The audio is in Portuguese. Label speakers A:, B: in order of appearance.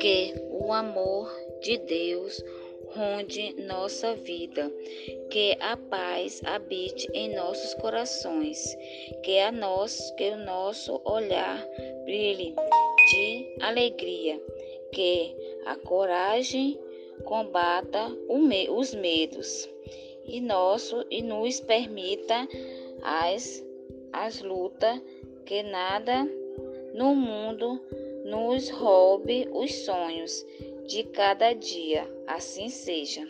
A: Que o amor de Deus ronde nossa vida, que a paz habite em nossos corações, que a nós, que o nosso olhar brilhe de alegria, que a coragem combata os medos. E nosso e nos permita as as lutas que nada no mundo nos roube os sonhos de cada dia. Assim seja.